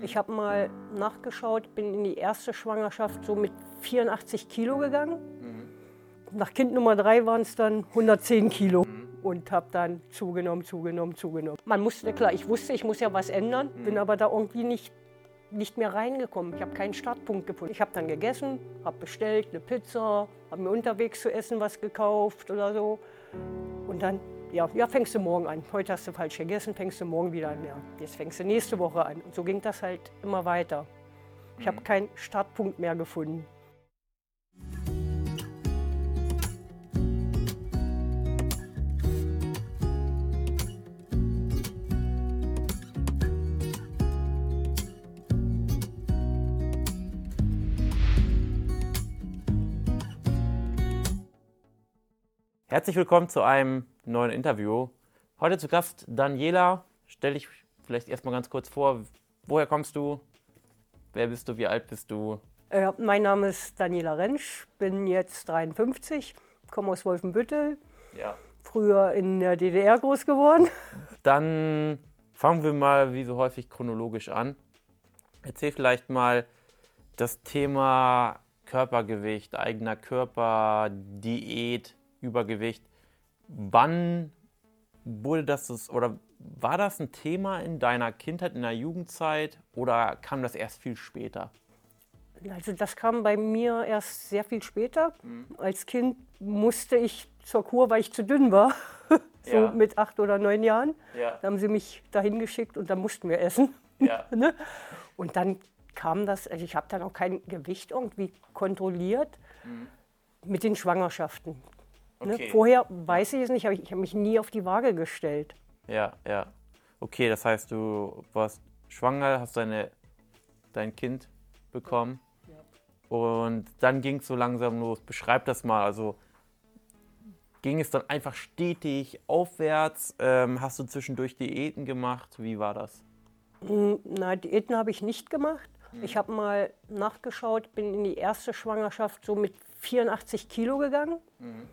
Ich habe mal nachgeschaut, bin in die erste Schwangerschaft so mit 84 Kilo gegangen. Nach Kind Nummer drei waren es dann 110 Kilo und habe dann zugenommen, zugenommen, zugenommen. Man musste, klar, ich wusste, ich muss ja was ändern, bin aber da irgendwie nicht, nicht mehr reingekommen. Ich habe keinen Startpunkt gefunden. Ich habe dann gegessen, habe bestellt eine Pizza, habe mir unterwegs zu essen was gekauft oder so. Und dann, ja, ja, fängst du morgen an. Heute hast du falsch gegessen, fängst du morgen wieder an. Ja, jetzt fängst du nächste Woche an. Und so ging das halt immer weiter. Ich habe keinen Startpunkt mehr gefunden. Herzlich willkommen zu einem neuen Interview. Heute zu Gast Daniela. Stell dich vielleicht erstmal ganz kurz vor. Woher kommst du? Wer bist du? Wie alt bist du? Äh, mein Name ist Daniela Rentsch, bin jetzt 53, komme aus Wolfenbüttel, Ja. früher in der DDR groß geworden. Dann fangen wir mal wie so häufig chronologisch an. Erzähl vielleicht mal das Thema Körpergewicht, eigener Körper, Diät, Übergewicht. Wann wurde das oder war das ein Thema in deiner Kindheit, in der Jugendzeit oder kam das erst viel später? Also das kam bei mir erst sehr viel später. Als Kind musste ich zur Kur, weil ich zu dünn war. so Ja. mit acht oder neun Jahren. Ja. Da haben sie mich dahin geschickt und dann mussten wir essen. Ja. ne? Und dann kam das, also ich habe dann auch kein Gewicht irgendwie kontrolliert mit den Schwangerschaften. Ne? Okay. Vorher weiß ich es nicht, aber ich habe mich nie auf die Waage gestellt. Ja, ja. Okay, das heißt, du warst schwanger, hast deine, dein Kind bekommen. Und dann ging es so langsam los. Beschreib das mal. Also ging es dann einfach stetig aufwärts? Ähm, hast du zwischendurch Diäten gemacht? Wie war das? Na, Diäten habe ich nicht gemacht. Mhm. Ich habe mal nachgeschaut, bin in die erste Schwangerschaft so mit 84 Kilo gegangen. Mhm.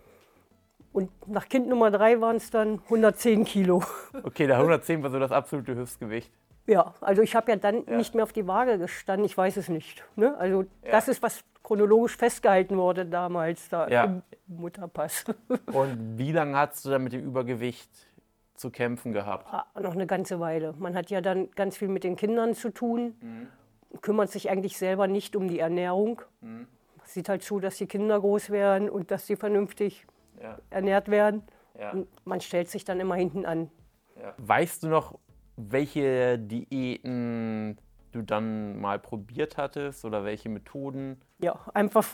Und nach Kind Nummer drei waren es dann 110 Kilo. Okay, der 110 war so das absolute Höchstgewicht. Ja, also ich habe ja dann Ja. nicht mehr auf die Waage gestanden, ich weiß es nicht. Ne? Also Ja. das ist, was chronologisch festgehalten wurde damals da Ja. im Mutterpass. Und wie lange hast du dann mit dem Übergewicht zu kämpfen gehabt? Ah, Noch eine ganze Weile. Man hat ja dann ganz viel mit den Kindern zu tun, kümmert sich eigentlich selber nicht um die Ernährung. Sieht halt zu, dass die Kinder groß werden und dass sie vernünftig Ja, ernährt werden. ja. Und man stellt sich dann immer hinten an. Ja. Weißt du noch, welche Diäten du dann mal probiert hattest oder welche Methoden? Ja, einfach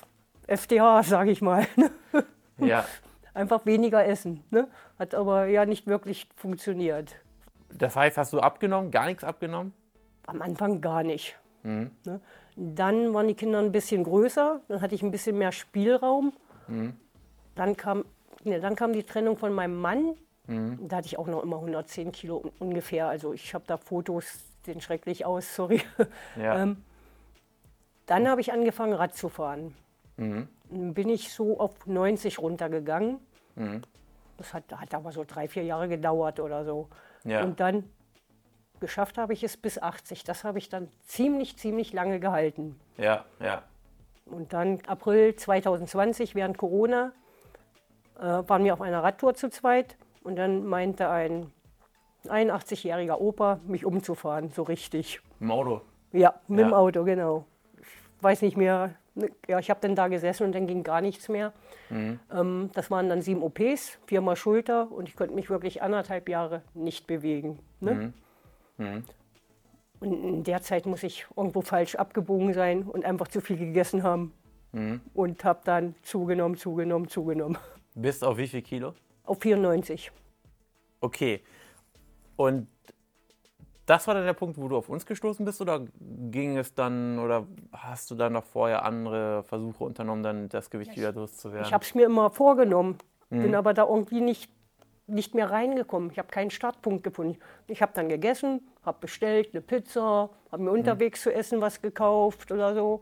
FDH, sage ich mal. Ja, Einfach weniger essen. Ne? Hat aber ja nicht wirklich funktioniert. das heißt, hast du abgenommen, gar nichts abgenommen? Am Anfang gar nicht. Ne? Dann waren die Kinder ein bisschen größer, dann hatte ich ein bisschen mehr Spielraum. Dann, kam, ne, dann kam die Trennung von meinem Mann. Da hatte ich auch noch immer 110 Kilo un- ungefähr. Also ich habe da Fotos, sehen schrecklich aus, sorry. Ja. Ähm, Dann habe ich angefangen, Rad zu fahren. Dann bin ich so auf 90 runtergegangen. Das hat, hat aber so drei, vier Jahre gedauert oder so. Ja. Und dann geschafft habe ich es bis 80. Das habe ich dann ziemlich, ziemlich lange gehalten. ja, ja. Und dann April 2020, während Corona, waren wir auf einer Radtour zu zweit. Und dann meinte ein 81-jähriger Opa, mich umzufahren, so richtig. Im Auto. Ja, mit dem Ja. Auto, genau. Ich weiß nicht mehr. Ja, ich habe dann da gesessen und dann ging gar nichts mehr. Mhm. Ähm, das waren dann sieben OPs, viermal Schulter und ich konnte mich wirklich anderthalb Jahre nicht bewegen. Ne? Mhm. Und in der Zeit muss ich irgendwo falsch abgebogen sein und einfach zu viel gegessen haben. Mhm. Und habe dann zugenommen, zugenommen, zugenommen. Bis auf wie viel Kilo? Auf 94. Okay. Und das war dann der Punkt, wo du auf uns gestoßen bist oder ging es dann oder hast du dann noch vorher andere Versuche unternommen, dann das Gewicht wieder loszuwerden? Ich habe es mir immer vorgenommen, Mhm. bin aber da irgendwie nicht, nicht mehr reingekommen. Ich habe keinen Startpunkt gefunden. Ich habe dann gegessen, habe bestellt eine Pizza, habe Mhm. mir unterwegs zu essen was gekauft oder so.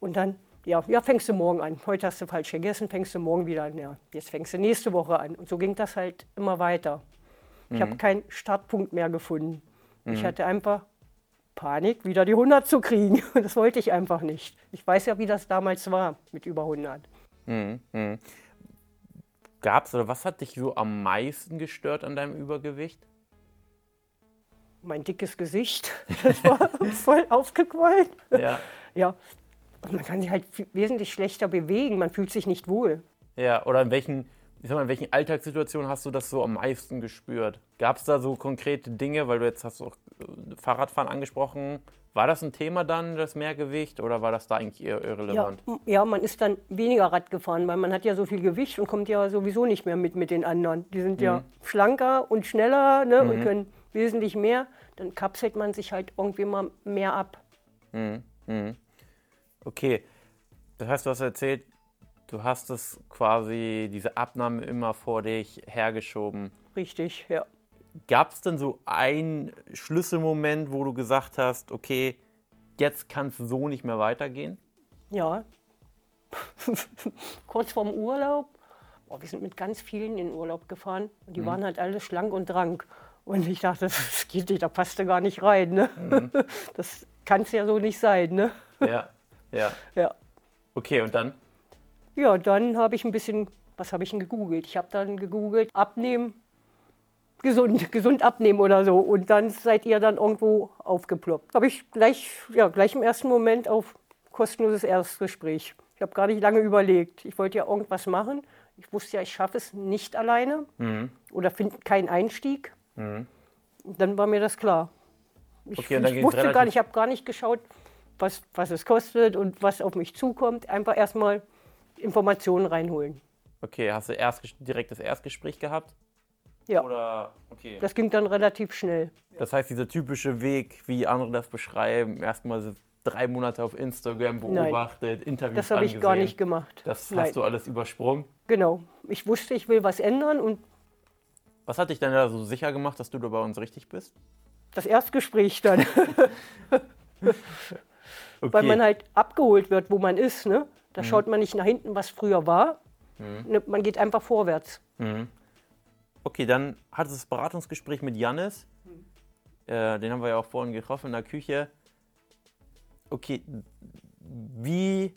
Und dann, ja, ja, fängst du morgen an. Heute hast du falsch gegessen, fängst du morgen wieder an. Ja, jetzt fängst du nächste Woche an. Und so ging das halt immer weiter. Ich Mhm. habe keinen Startpunkt mehr gefunden. Ich hatte einfach Panik, wieder die 100 zu kriegen. Das wollte ich einfach nicht. Ich weiß ja, wie das damals war mit über 100. Mhm. Mhm. Gab es oder was hat dich so am meisten gestört an deinem Übergewicht? Mein dickes Gesicht, das war voll aufgequollen. Ja. Ja, und man kann sich halt wesentlich schlechter bewegen, man fühlt sich nicht wohl. Ja, oder in welchen, ich sag mal, in welchen Alltagssituationen hast du das so am meisten gespürt? Gab es da so konkrete Dinge, weil du jetzt hast auch äh, Fahrradfahren angesprochen, war das ein Thema dann, das Mehrgewicht, oder war das da eigentlich eher irrelevant? Ja, ja, man ist dann weniger Rad gefahren, weil man hat ja so viel Gewicht und kommt ja sowieso nicht mehr mit mit den anderen. Die sind ja schlanker und schneller ne, und können wesentlich mehr. Dann kapselt man sich halt irgendwie mal mehr ab. Okay, das heißt, du hast erzählt, du hast es quasi, diese Abnahme immer vor dich hergeschoben. Richtig, ja. Gab es denn so einen Schlüsselmoment, wo du gesagt hast, okay, jetzt kann es so nicht mehr weitergehen? Ja. Kurz vorm Urlaub. Oh, wir sind mit ganz vielen in Urlaub gefahren und die waren halt alle schlank und drank. Und ich dachte, das geht nicht, da passt du gar nicht rein. Ne? Das kann es ja so nicht sein. Ne? Ja, ja. Ja. Okay, und dann? Ja, dann habe ich ein bisschen, was habe ich denn gegoogelt? Ich habe dann gegoogelt, abnehmen, gesund, gesund abnehmen oder so. Und dann seid ihr dann irgendwo aufgeploppt. Habe ich gleich, ja, gleich im ersten Moment auf kostenloses Erstgespräch. Ich habe gar nicht lange überlegt. Ich wollte ja irgendwas machen. Ich wusste ja, ich schaffe es nicht alleine oder finde keinen Einstieg. Und dann war mir das klar. Ich, Okay, ich wusste gar nicht, ich habe gar nicht geschaut, was, was es kostet und was auf mich zukommt. Einfach erstmal Informationen reinholen. Okay, hast du erst, direkt das Erstgespräch gehabt? Ja, Oder, okay. das ging dann relativ schnell. Das heißt, dieser typische Weg, wie andere das beschreiben, erstmal so drei Monate auf Instagram beobachtet, Interviews Das habe ich gar nicht gemacht. Das Nein. hast du alles übersprungen. Genau. Ich wusste, ich will was ändern und Was hat dich denn da so sicher gemacht, dass du da bei uns richtig bist? das Erstgespräch dann, Okay. weil man halt abgeholt wird, wo man ist. Ne? Da schaut man nicht nach hinten, was früher war. Ne, Man geht einfach vorwärts. Okay, dann hat das Beratungsgespräch mit Jannis. Äh, den haben wir ja auch vorhin getroffen in der Küche. Okay, wie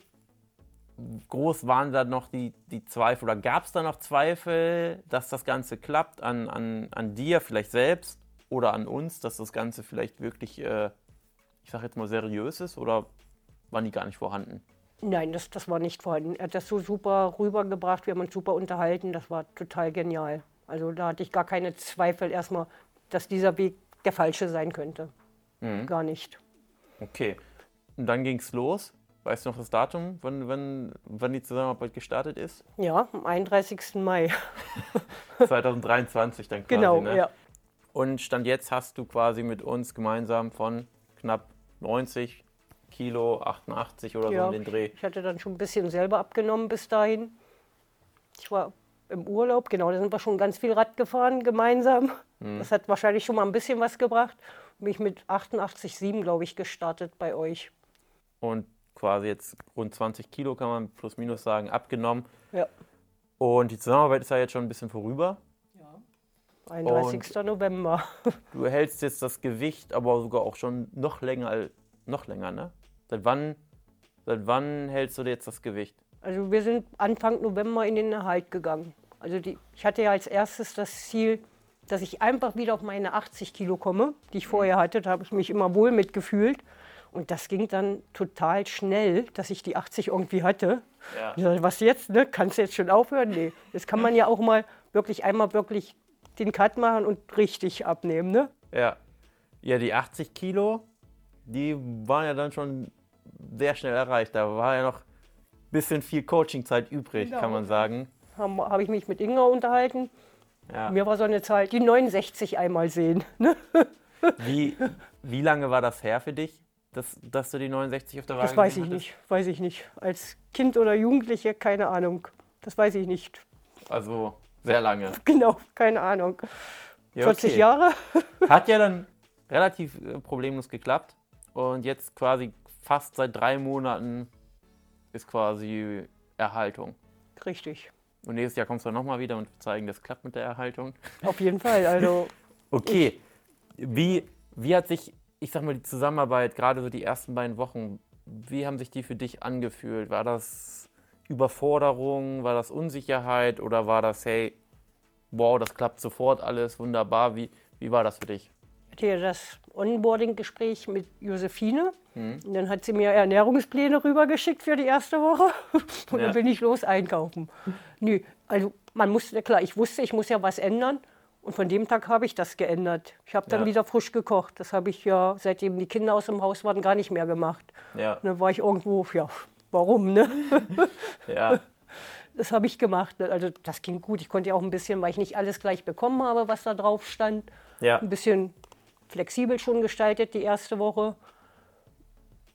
groß waren da noch die, die Zweifel? Oder gab es da noch Zweifel, dass das Ganze klappt an, an, an dir vielleicht selbst oder an uns, dass das Ganze vielleicht wirklich, äh, ich sag jetzt mal, seriös ist? Oder waren die gar nicht vorhanden? Nein, das, das war nicht vorhanden. Er hat das so super rübergebracht, wir haben uns super unterhalten. Das war total genial. Also da hatte ich gar keine Zweifel erstmal, dass dieser Weg der falsche sein könnte. Gar nicht. Okay, und dann ging es los. Weißt du noch das Datum, wann, wann, wann die Zusammenarbeit gestartet ist? Ja, am 31. Mai. 2023 dann quasi. genau, ne? ja. Und Stand jetzt hast du quasi mit uns gemeinsam von knapp 90 Kilo, 88 oder so Ja, um den Dreh. Ich hatte dann schon ein bisschen selber abgenommen bis dahin. Ich war im Urlaub, genau, da sind wir schon ganz viel Rad gefahren gemeinsam. Mhm. Das hat wahrscheinlich schon mal ein bisschen was gebracht. Bin ich mit 88,7, glaube ich, gestartet bei euch. Und quasi jetzt rund 20 Kilo, kann man plus minus sagen, abgenommen. Ja. Und die Zusammenarbeit ist ja jetzt schon ein bisschen vorüber. 31. November. Du hältst jetzt das Gewicht aber sogar auch schon noch länger, noch länger, ne? Seit wann, seit wann hältst du jetzt das Gewicht? Also wir sind Anfang November in den Erhalt gegangen. Also die, ich hatte ja als erstes das Ziel, dass ich einfach wieder auf meine 80 Kilo komme, die ich vorher hatte. Da habe ich mich immer wohl mitgefühlt. Und das ging dann total schnell, dass ich die 80 irgendwie hatte. Ja. Ich sag, was jetzt? Ne? Kannst du jetzt schon aufhören? Nee. Jetzt kann man ja auch mal wirklich einmal wirklich den Cut machen und richtig abnehmen. Ne? Ja. Ja, die 80 Kilo, die waren ja dann schon sehr schnell erreicht. Da war ja noch ein bisschen viel Coachingzeit übrig, Genau. kann man sagen. Habe hab ich mich mit Inga unterhalten. Ja. Mir war so eine Zahl, die 69 einmal sehen. Ne? Wie, wie lange war das her für dich, dass, dass du die 69 auf der Waage Das weiß ich hattest? nicht, weiß ich nicht. Als Kind oder Jugendliche, keine Ahnung. Das weiß ich nicht. Also sehr lange. Genau, keine Ahnung. Ja, 40 okay. Jahre? Hat ja dann relativ äh, problemlos geklappt. Und jetzt quasi fast seit drei Monaten ist quasi Erhaltung. Richtig. Und nächstes Jahr kommst du nochmal wieder und zeigen, das klappt mit der Erhaltung. Auf jeden Fall. Also, Okay. Wie, wie hat sich ich sag mal, die Zusammenarbeit, gerade so die ersten beiden Wochen, wie haben sich die für dich angefühlt? War das Überforderung, war das Unsicherheit oder war das, hey, wow, das klappt sofort alles, wunderbar? Wie, wie war das für dich? Ich hatte ja das Onboarding-Gespräch mit Josephine. Mhm. Und dann hat sie mir Ernährungspläne rübergeschickt für die erste Woche. Und ja. dann bin ich los einkaufen. Nö, also man musste, klar, ich wusste, ich muss ja was ändern. Und von dem Tag habe ich das geändert. Ich habe dann ja. wieder frisch gekocht. Das habe ich ja, seitdem die Kinder aus dem Haus waren, gar nicht mehr gemacht. Ja. Und dann war ich irgendwo, ja, warum, ne? ja. Das habe ich gemacht. Also das ging gut. Ich konnte ja auch ein bisschen, weil ich nicht alles gleich bekommen habe, was da drauf stand, ja. ein bisschen flexibel schon gestaltet die erste Woche.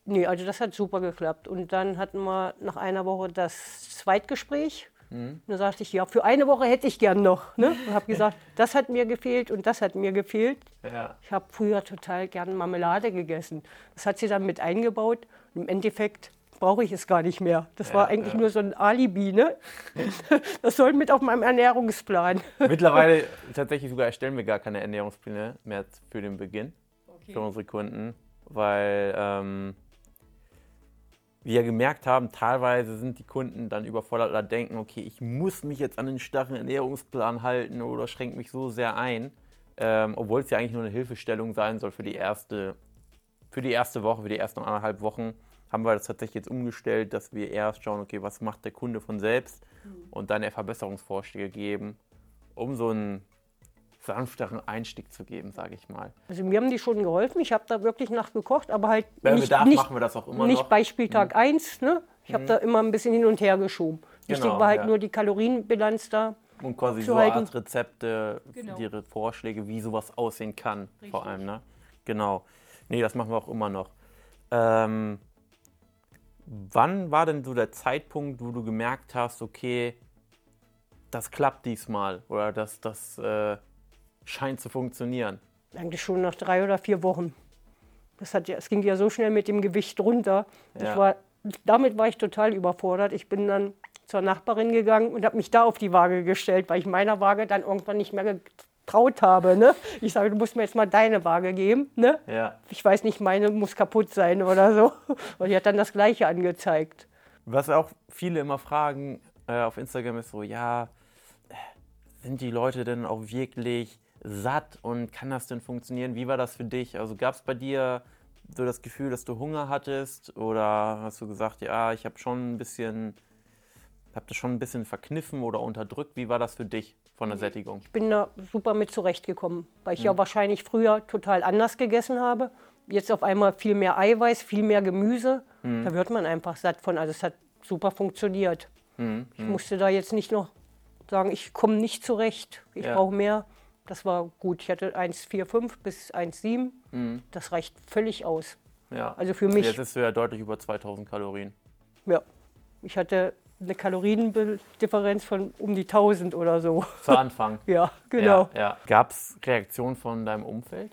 Nee, also das hat super geklappt. Und dann hatten wir nach einer Woche das Zweitgespräch. Mhm. Dann sagte ich, ja, für eine Woche hätte ich gern noch. Ne? Und habe gesagt, das hat mir gefehlt und das hat mir gefehlt. Ja. Ich habe früher total gern Marmelade gegessen. Das hat sie dann mit eingebaut. Im Endeffekt brauche ich es gar nicht mehr. Das ja, war eigentlich ja. nur so ein Alibi. Ne? Das soll mit auf meinem Ernährungsplan. Mittlerweile tatsächlich sogar erstellen wir gar keine Ernährungspläne mehr für den Beginn okay. für unsere Kunden, weil ähm, wir gemerkt haben, teilweise sind die Kunden dann überfordert oder denken, okay, ich muss mich jetzt an den starren Ernährungsplan halten oder schränke mich so sehr ein, ähm, obwohl es ja eigentlich nur eine Hilfestellung sein soll für die erste, für die erste Woche, für die ersten anderthalb Wochen haben wir das tatsächlich jetzt umgestellt, dass wir erst schauen, okay, was macht der Kunde von selbst mhm. und dann eher Verbesserungsvorschläge geben, um so einen sanfteren Einstieg zu geben, sage ich mal. Also mir haben die schon geholfen. Ich habe da wirklich nachgekocht, aber halt Wenn nicht, Bedarf, nicht, machen wir das auch immer nicht noch. bei Spieltag mhm. 1. Ne? Ich habe mhm. da immer ein bisschen hin und her geschoben. Wichtig genau, war halt ja. nur die Kalorienbilanz da. Und quasi so halten. Art Rezepte, genau. ihre Vorschläge, wie sowas aussehen kann, Richtig. vor allem. Ne? Genau. Nee, das machen wir auch immer noch. Ähm, wann war denn so der Zeitpunkt, wo du gemerkt hast, okay, das klappt diesmal oder das, das äh, scheint zu funktionieren? Eigentlich schon nach drei oder vier Wochen. Das hat ja, es ging ja so schnell mit dem Gewicht runter. Ja. War, damit war ich total überfordert. Ich bin dann zur Nachbarin gegangen und habe mich da auf die Waage gestellt, weil ich meiner Waage dann irgendwann nicht mehr getraut habe. Ne? Ich sage, du musst mir jetzt mal deine Waage geben. Ne? Ja. Ich weiß nicht, meine muss kaputt sein oder so. Und die hat dann das Gleiche angezeigt. Was auch viele immer fragen äh, auf Instagram ist so, ja, sind die Leute denn auch wirklich satt und kann das denn funktionieren? Wie war das für dich? Also gab es bei dir so das Gefühl, dass du Hunger hattest oder hast du gesagt, ja, ich habe schon ein bisschen, habe das schon ein bisschen verkniffen oder unterdrückt? Wie war das für dich von der Sättigung? Ich bin da super mit zurechtgekommen, weil ich hm. ja wahrscheinlich früher total anders gegessen habe. Jetzt auf einmal viel mehr Eiweiß, viel mehr Gemüse. Hm. Da wird man einfach satt von. Also es hat super funktioniert. Hm. Ich hm. musste da jetzt nicht noch sagen, ich komme nicht zurecht, ich ja. brauche mehr. Das war gut. Ich hatte 1,45 bis 1,7. Mhm. Das reicht völlig aus. Ja. Also für mich. Jetzt ist du ja deutlich über 2000 Kalorien. Ja. Ich hatte eine Kaloriendifferenz von um die 1000 oder so. Zu Anfang. ja, genau. Ja, ja. Gab es Reaktionen von deinem Umfeld?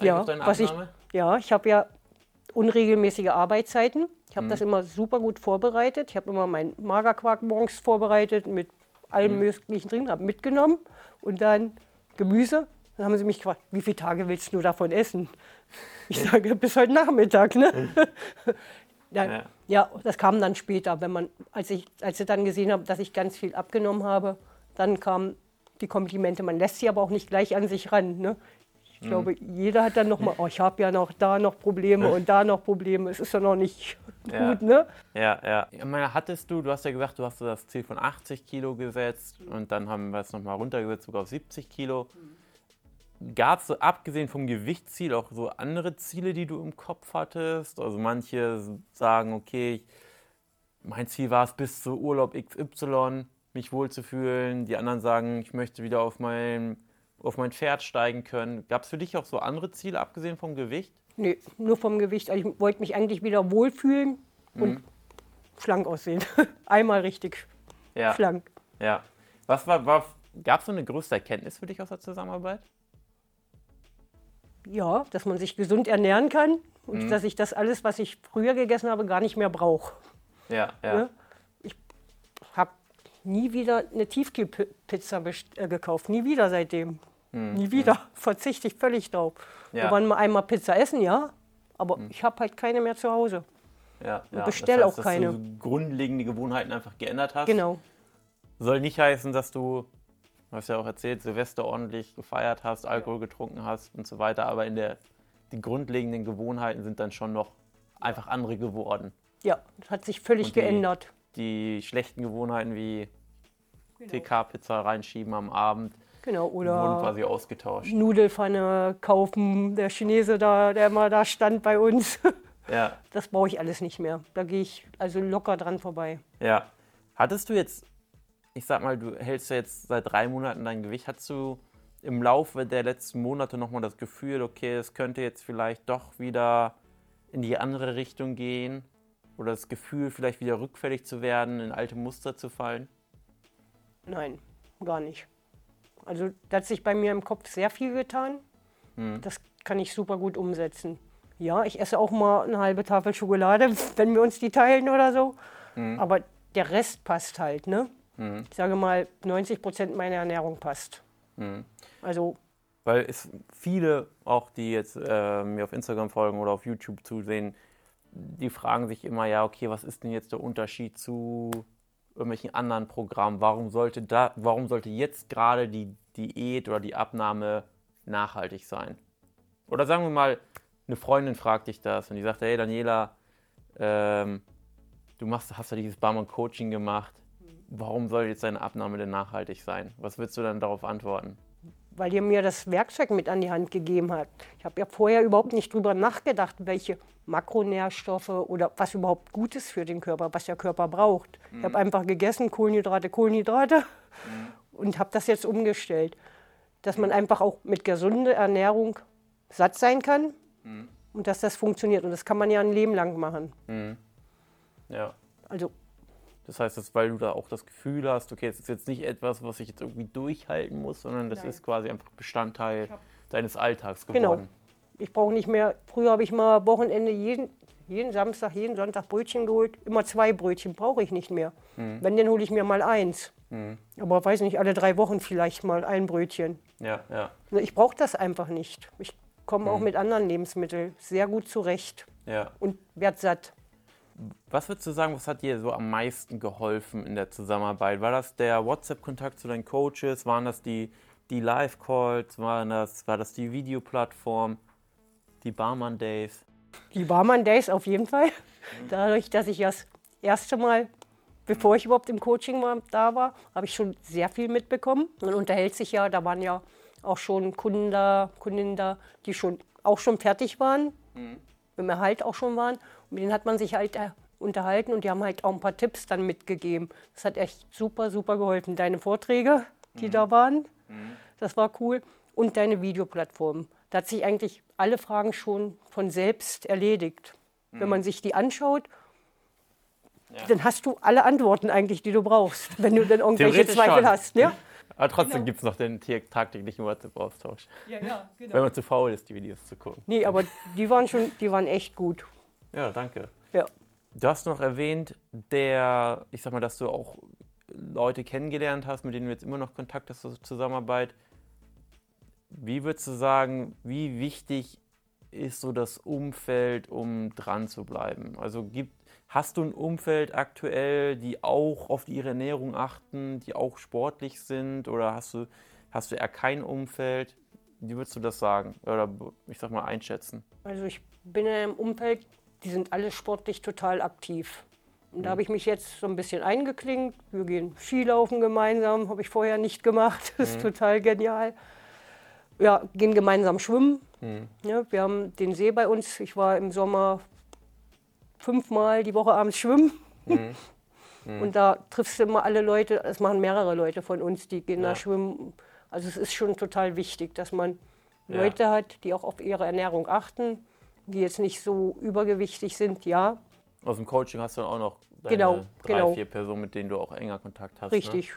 Ja, was ich, ja, ich habe ja unregelmäßige Arbeitszeiten. Ich habe mhm. das immer super gut vorbereitet. Ich habe immer meinen Magerquark morgens vorbereitet mit allem mhm. Möglichen drin, habe mitgenommen und dann Gemüse. Dann haben sie mich gefragt, wie viele Tage willst du davon essen? Ich sage, bis heute Nachmittag. Ne? ja, ja. ja, das kam dann später, wenn man, als ich, als ich dann gesehen habe, dass ich ganz viel abgenommen habe, dann kamen die Komplimente. Man lässt sie aber auch nicht gleich an sich ran. Ne? Ich mhm. glaube, jeder hat dann nochmal, oh, ich habe ja noch da noch Probleme und da noch Probleme. Es ist ja noch nicht ja. gut, ne? Ja, ja. Ich meine, hattest du, du hast ja gesagt, du hast das Ziel von 80 Kilo gesetzt und dann haben wir es nochmal runtergesetzt, sogar auf 70 Kilo. Gab es so, abgesehen vom Gewichtsziel, auch so andere Ziele, die du im Kopf hattest? Also manche sagen, okay, mein Ziel war es bis zu Urlaub XY, mich wohlzufühlen. Die anderen sagen, ich möchte wieder auf mein, auf mein Pferd steigen können. Gab es für dich auch so andere Ziele, abgesehen vom Gewicht? Nee, nur vom Gewicht. Also ich wollte mich eigentlich wieder wohlfühlen und mhm. schlank aussehen. Einmal richtig ja. schlank. Ja. Was war, war gab es so eine größte Erkenntnis für dich aus der Zusammenarbeit? Ja, dass man sich gesund ernähren kann und mhm. dass ich das alles, was ich früher gegessen habe, gar nicht mehr brauche. Ja, ja. Ne? Ich habe nie wieder eine Tiefkühlpizza äh, gekauft, nie wieder seitdem. Nie wieder. Verzichte ich völlig drauf. Ja. Wir waren mal einmal Pizza essen, ja, aber ich habe halt keine mehr zu Hause. Ja, ja. bestell das heißt, auch dass keine. du so grundlegende Gewohnheiten einfach geändert hast. Genau. Soll nicht heißen, dass du, du hast ja auch erzählt, Silvester ordentlich gefeiert hast, Alkohol getrunken hast und so weiter, aber in der, die grundlegenden Gewohnheiten sind dann schon noch einfach andere geworden. Ja, das hat sich völlig Und die- geändert. Die schlechten Gewohnheiten wie TK-Pizza reinschieben am Abend Genau. wurden Oder quasi ausgetauscht. Nudelfanne kaufen, der Chinese da, der immer da stand bei uns. Ja, Das brauche ich alles nicht mehr. Da gehe ich also locker dran vorbei. ja. Hattest du jetzt, ich sag mal, du hältst ja jetzt seit drei Monaten dein Gewicht, hattest du im Laufe der letzten Monate nochmal das Gefühl, okay, es könnte jetzt vielleicht doch wieder in die andere Richtung gehen? Oder das Gefühl, vielleicht wieder rückfällig zu werden, in alte Muster zu fallen? Nein, gar nicht. Also da hat sich bei mir im Kopf sehr viel getan. Das kann ich super gut umsetzen. Ja, ich esse auch mal eine halbe Tafel Schokolade, wenn wir uns die teilen oder so. Aber der Rest passt halt, ne? Ich sage mal, 90 Prozent meiner Ernährung passt. Also Weil es viele, auch die jetzt äh, mir auf Instagram folgen oder auf YouTube zusehen, die fragen sich immer, ja, okay, was ist denn jetzt der Unterschied zu irgendwelchen anderen Programmen? Warum sollte, da, warum sollte jetzt gerade die Diät oder die Abnahme nachhaltig sein? Oder sagen wir mal, eine Freundin fragt dich das und die sagt, hey Daniela, ähm, du machst, hast ja dieses Barmann-Coaching gemacht. Warum soll jetzt deine Abnahme denn nachhaltig sein? Was würdest du dann darauf antworten? weil ihr mir das Werkzeug mit an die Hand gegeben habt. Ich habe ja vorher überhaupt nicht drüber nachgedacht, welche Makronährstoffe oder was überhaupt gut ist für den Körper, was der Körper braucht. Ich habe einfach gegessen, Kohlenhydrate, Kohlenhydrate und habe das jetzt umgestellt, dass man einfach auch mit gesunder Ernährung satt sein kann und dass das funktioniert. Und das kann man ja ein Leben lang machen. Ja. Also Das heißt, dass, weil du da auch das Gefühl hast, okay, es ist jetzt nicht etwas, was ich jetzt irgendwie durchhalten muss, sondern das Nein. ist quasi einfach Bestandteil deines Alltags Genau. geworden. Ich brauche nicht mehr, früher habe ich mal Wochenende jeden, jeden Samstag, jeden Sonntag Brötchen geholt. Immer zwei Brötchen brauche ich nicht mehr. Wenn, dann hole ich mir mal eins. Aber weiß nicht, alle drei Wochen vielleicht mal ein Brötchen. Ja, ja, Ich brauche das einfach nicht. Ich komme auch mit anderen Lebensmitteln sehr gut zurecht ja. und werde satt. Was würdest du sagen, was hat dir so am meisten geholfen in der Zusammenarbeit? War das der WhatsApp-Kontakt zu deinen Coaches? Waren das die, die Live-Calls? Waren das, war das die Videoplattform? Die Barman Days? Die Barmann Days auf jeden Fall. Dadurch, dass ich das erste Mal, bevor ich überhaupt im Coaching war, da war, habe ich schon sehr viel mitbekommen. Man unterhält sich ja, da waren ja auch schon Kunden da, Kundinnen da, die schon auch schon fertig waren, im Erhalt auch schon waren. Und mit denen hat man sich halt äh, unterhalten und die haben halt auch ein paar Tipps dann mitgegeben. Das hat echt super, super geholfen. Deine Vorträge, die da waren, das war cool. Und deine Videoplattform. Da hat sich eigentlich alle Fragen schon von selbst erledigt. Wenn man sich die anschaut, dann hast du alle Antworten eigentlich, die du brauchst, wenn du dann irgendwelche Zweifel schon. hast. Ja? Aber trotzdem gibt es noch den tag- tagtäglichen WhatsApp-Austausch. Ja, ja, genau. Wenn man zu faul ist, die Videos zu gucken. Nee, aber die waren schon, die waren echt gut. Ja, danke. Ja. Du hast noch erwähnt, der, ich sag mal, dass du auch Leute kennengelernt hast, mit denen du jetzt immer noch Kontakt hast zur Zusammenarbeit. Wie würdest du sagen, wie wichtig ist so das Umfeld, um dran zu bleiben? Also gibt, hast du ein Umfeld aktuell, die auch auf ihre Ernährung achten, die auch sportlich sind? Oder hast du, hast du eher kein Umfeld? Wie würdest du das sagen? Oder ich sag mal einschätzen? Also ich bin in einem Umfeld, die sind alle sportlich total aktiv. Und da habe ich mich jetzt so ein bisschen eingeklinkt. Wir gehen Skilaufen gemeinsam, habe ich vorher nicht gemacht. Das ist total genial. Ja, gehen gemeinsam schwimmen. Ja, wir haben den See bei uns. Ich war im Sommer fünfmal die Woche abends schwimmen. Und da triffst du immer alle Leute, das machen mehrere Leute von uns, die gehen Ja. da schwimmen. Also es ist schon total wichtig, dass man Ja. Leute hat, die auch auf ihre Ernährung achten, die jetzt nicht so übergewichtig sind, ja, Aus dem Coaching hast du dann auch noch deine Genau, drei, genau. vier Personen, mit denen du auch enger Kontakt hast. richtig.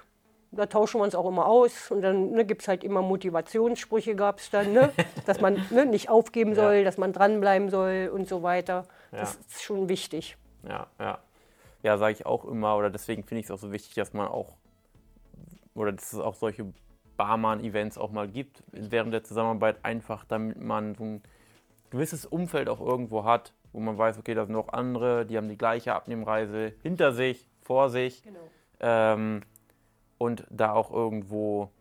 Da tauschen wir uns auch immer aus und dann ne, gibt es halt immer Motivationssprüche, gab es dann, ne? dass man ne, nicht aufgeben soll, Ja. dass man dranbleiben soll und so weiter. Das Ja. ist schon wichtig. Ja, ja. Ja, sage ich auch immer, oder deswegen finde ich es auch so wichtig, dass man auch, oder dass es auch solche Barmann-Events auch mal gibt während der Zusammenarbeit, einfach damit man so ein gewisses Umfeld auch irgendwo hat, wo man weiß, okay, da sind noch andere, die haben die gleiche Abnehmreise hinter sich, vor sich. Genau. Ähm, und da auch irgendwo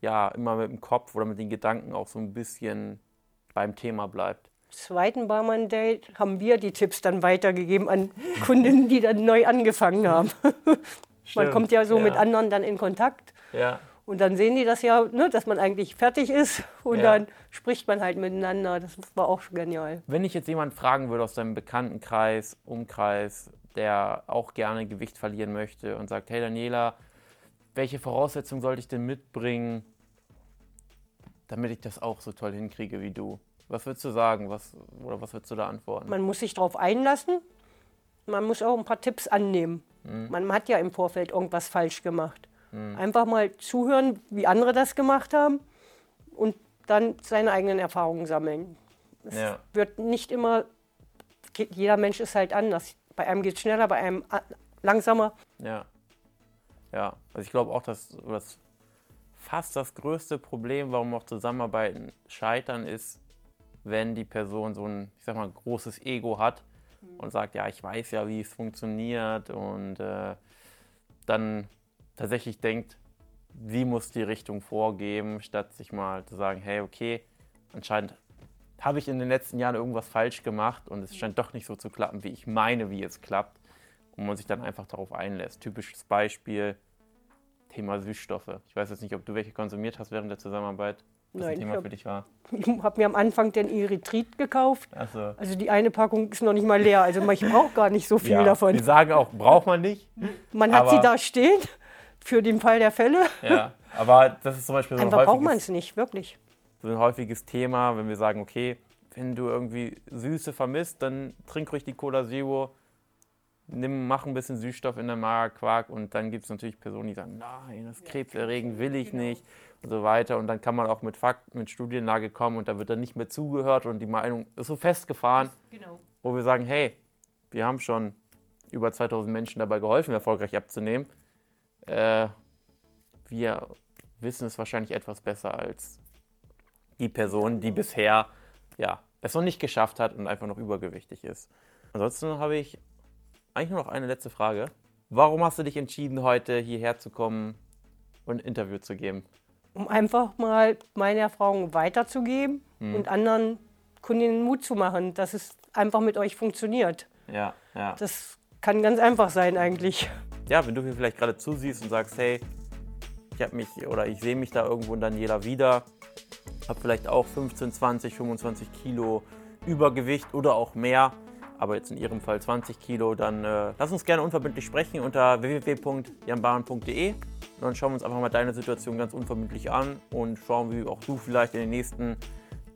ja immer mit dem Kopf oder mit den Gedanken auch so ein bisschen beim Thema bleibt. Zweiten Barmann-Date haben wir die Tipps dann weitergegeben an Kundinnen, die dann neu angefangen haben. man kommt ja so ja. mit anderen dann in Kontakt. Ja. Und dann sehen die das ja, ne, dass man eigentlich fertig ist und ja. dann spricht man halt miteinander. Das war auch genial. Wenn ich jetzt jemanden fragen würde aus deinem Bekanntenkreis, Umkreis, der auch gerne Gewicht verlieren möchte und sagt, hey Daniela, welche Voraussetzungen sollte ich denn mitbringen, damit ich das auch so toll hinkriege wie du? Was würdest du sagen? Was, oder was würdest du da antworten? Man muss sich darauf einlassen. Man muss auch ein paar Tipps annehmen. Mhm. Man hat ja im Vorfeld irgendwas falsch gemacht. Mhm. Einfach mal zuhören, wie andere das gemacht haben und dann seine eigenen Erfahrungen sammeln. Es ja. wird nicht immer, jeder Mensch ist halt anders. Bei einem geht es schneller, bei einem langsamer. Ja. Ja, also ich glaube auch, dass das fast das größte Problem, warum auch Zusammenarbeiten scheitern, ist, wenn die Person so ein, ich sag mal, großes Ego hat mhm. und sagt, ja, ich weiß ja, wie es funktioniert und äh, dann tatsächlich denkt, sie muss die Richtung vorgeben, statt sich mal zu sagen, hey, okay, anscheinend habe ich in den letzten Jahren irgendwas falsch gemacht und es scheint doch nicht so zu klappen, wie ich meine, wie es klappt. Und man sich dann einfach darauf einlässt. Typisches Beispiel, Thema Süßstoffe. Ich weiß jetzt nicht, ob du welche konsumiert hast während der Zusammenarbeit. Was Nein, ein Thema hab, für dich war. Ich habe mir am Anfang den Erythrit gekauft. So. Also die eine Packung ist noch nicht mal leer. Also ich brauche gar nicht so viel ja, davon. Wir sagen auch, braucht man nicht. Man hat sie da stehen für den Fall der Fälle. Ja, aber das ist zum Beispiel so ein Einfach braucht man es nicht, wirklich. So ein häufiges Thema, wenn wir sagen, okay, wenn du irgendwie Süße vermisst, dann trink ruhig die Cola Zero, nimm, mach ein bisschen Süßstoff in der Magerquark und dann gibt es natürlich Personen, die sagen, nein, das krebserregend will ich genau. nicht und so weiter. Und dann kann man auch mit Fakten, mit Studienlage kommen und da wird dann nicht mehr zugehört und die Meinung ist so festgefahren, genau. wo wir sagen, hey, wir haben schon über 2000 Menschen dabei geholfen, erfolgreich abzunehmen äh, wir wissen es wahrscheinlich etwas besser als die Person, die bisher ja, es noch nicht geschafft hat und einfach noch übergewichtig ist. Ansonsten habe ich eigentlich nur noch eine letzte Frage. Warum hast du dich entschieden, heute hierher zu kommen und ein Interview zu geben? Um einfach mal meine Erfahrungen weiterzugeben hm. und anderen Kundinnen Mut zu machen, dass es einfach mit euch funktioniert. Ja, ja. Das kann ganz einfach sein eigentlich ja, wenn du mir vielleicht gerade zusiehst und sagst, hey, ich habe mich oder ich sehe mich da irgendwo in Daniela wieder, habe vielleicht auch 15, 20, 25 Kilo Übergewicht oder auch mehr, aber jetzt in Ihrem Fall 20 Kilo, dann äh, lass uns gerne unverbindlich sprechen unter www.janbahn.de und dann schauen wir uns einfach mal deine Situation ganz unverbindlich an und schauen, wie auch du vielleicht in den nächsten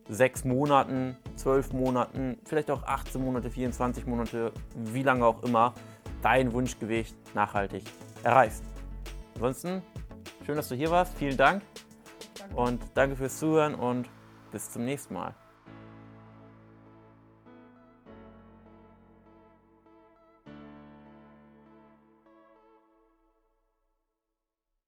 sechs Monaten, zwölf Monaten, vielleicht auch 18 Monate, 24 Monate, wie lange auch immer, dein Wunschgewicht nachhaltig erreichst. Ansonsten, schön, dass du hier warst. Vielen Dank. Danke. Und danke fürs Zuhören und bis zum nächsten Mal.